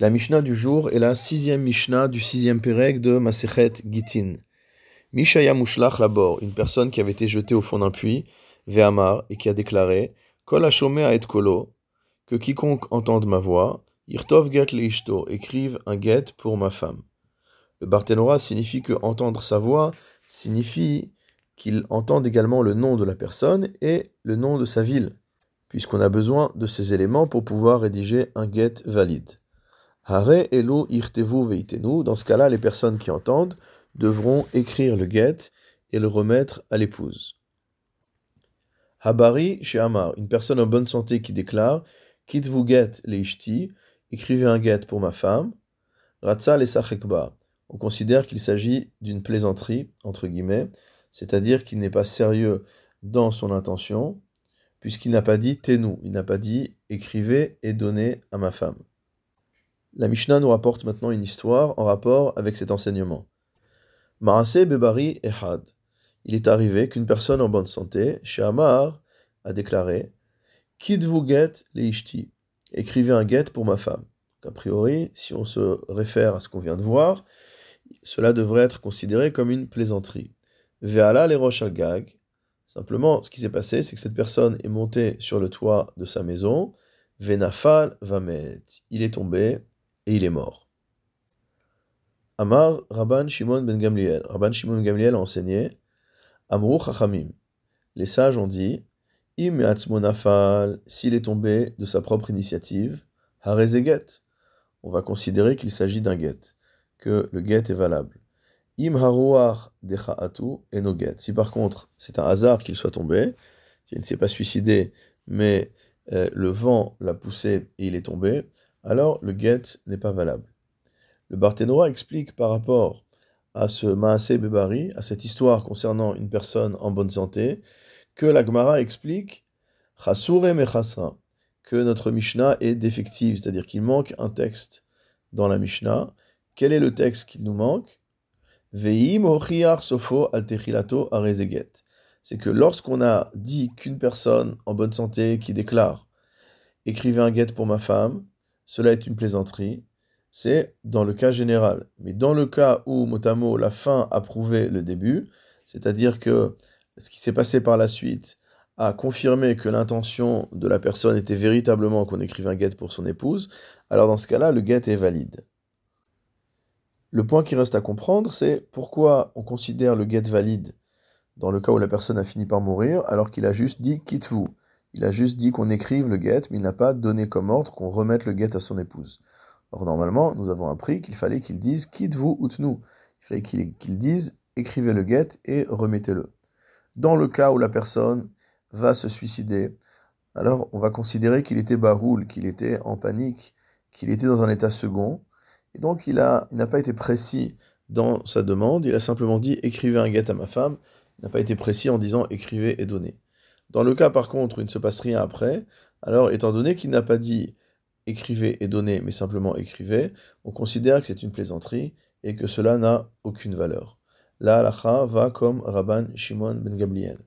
La Mishnah du jour est la sixième Mishnah du sixième Pérec de Masechet Gitin. Mishaya Mushlach Labor, une personne qui avait été jetée au fond d'un puits, Ve'amar, et qui a déclaré Kol a et kolo, que quiconque entende ma voix, Irtov get leishto, écrive un get pour ma femme. Le Barthénora signifie que entendre sa voix signifie qu'il entende également le nom de la personne et le nom de sa ville, puisqu'on a besoin de ces éléments pour pouvoir rédiger un get valide. Hare elo irtevu veitenu, dans ce cas-là, les personnes qui entendent devront écrire le get et le remettre à l'épouse. Habari chez Amar, une personne en bonne santé qui déclare Kitvu get leishti, écrivez un get pour ma femme. Ratza le sachekba, on considère qu'il s'agit d'une plaisanterie, entre guillemets, c'est-à-dire qu'il n'est pas sérieux dans son intention, puisqu'il n'a pas dit tenu, il n'a pas dit écrivez et donnez à ma femme. La Mishnah nous rapporte maintenant une histoire en rapport avec cet enseignement. Maase Bebari Ehad. Il est arrivé qu'une personne en bonne santé, chez Amar, a déclaré Kidvu get leishti. Écrivez un get pour ma femme. A priori, si on se réfère à ce qu'on vient de voir, cela devrait être considéré comme une plaisanterie. Ve'ala les roches. Simplement, ce qui s'est passé, c'est que cette personne est montée sur le toit de sa maison. Venafal vamet. Il est tombé et il est mort. Amar Rabban Shimon ben Gamliel. Rabban Shimon ben Gamliel a enseigné Amrou Chachamim. Les sages ont dit Im Nafal, s'il est tombé de sa propre initiative, Harezeget. On va considérer qu'il s'agit d'un get, que le get est valable. Im Haruach Dechaatu et no get. Si par contre c'est un hasard qu'il soit tombé, s'il ne s'est pas suicidé, mais euh, le vent l'a poussé et il est tombé, alors le get n'est pas valable. Le Barthénois explique par rapport à ce Maasé Bebari, à cette histoire concernant une personne en bonne santé, que la Gemara explique Chasure que notre Mishnah est défective, c'est-à-dire qu'il manque un texte dans la Mishnah. Quel est le texte qu'il nous manque? C'est que lorsqu'on a dit qu'une personne en bonne santé qui déclare Écrivez un get pour ma femme, cela est une plaisanterie, c'est dans le cas général. Mais dans le cas où, motamo, la fin a prouvé le début, c'est-à-dire que ce qui s'est passé par la suite a confirmé que l'intention de la personne était véritablement qu'on écrive un get pour son épouse, alors dans ce cas-là, le get est valide. Le point qui reste à comprendre, c'est pourquoi on considère le get valide dans le cas où la personne a fini par mourir, alors qu'il a juste dit quitte-vous. Il a juste dit qu'on écrive le get, mais il n'a pas donné comme ordre qu'on remette le get à son épouse. Or, normalement, nous avons appris qu'il fallait qu'il dise quitte-vous ou nous. Il fallait qu'il dise écrivez le get et remettez-le. Dans le cas où la personne va se suicider, alors on va considérer qu'il était baroul, qu'il était en panique, qu'il était dans un état second, et donc il n'a pas été précis dans sa demande, il a simplement dit écrivez un get à ma femme, il n'a pas été précis en disant écrivez et donnez. Dans le cas par contre où il ne se passe rien après, alors étant donné qu'il n'a pas dit écrivez et donnez, mais simplement écrivez, on considère que c'est une plaisanterie et que cela n'a aucune valeur. La halacha va comme Rabban Shimon ben Gabriel.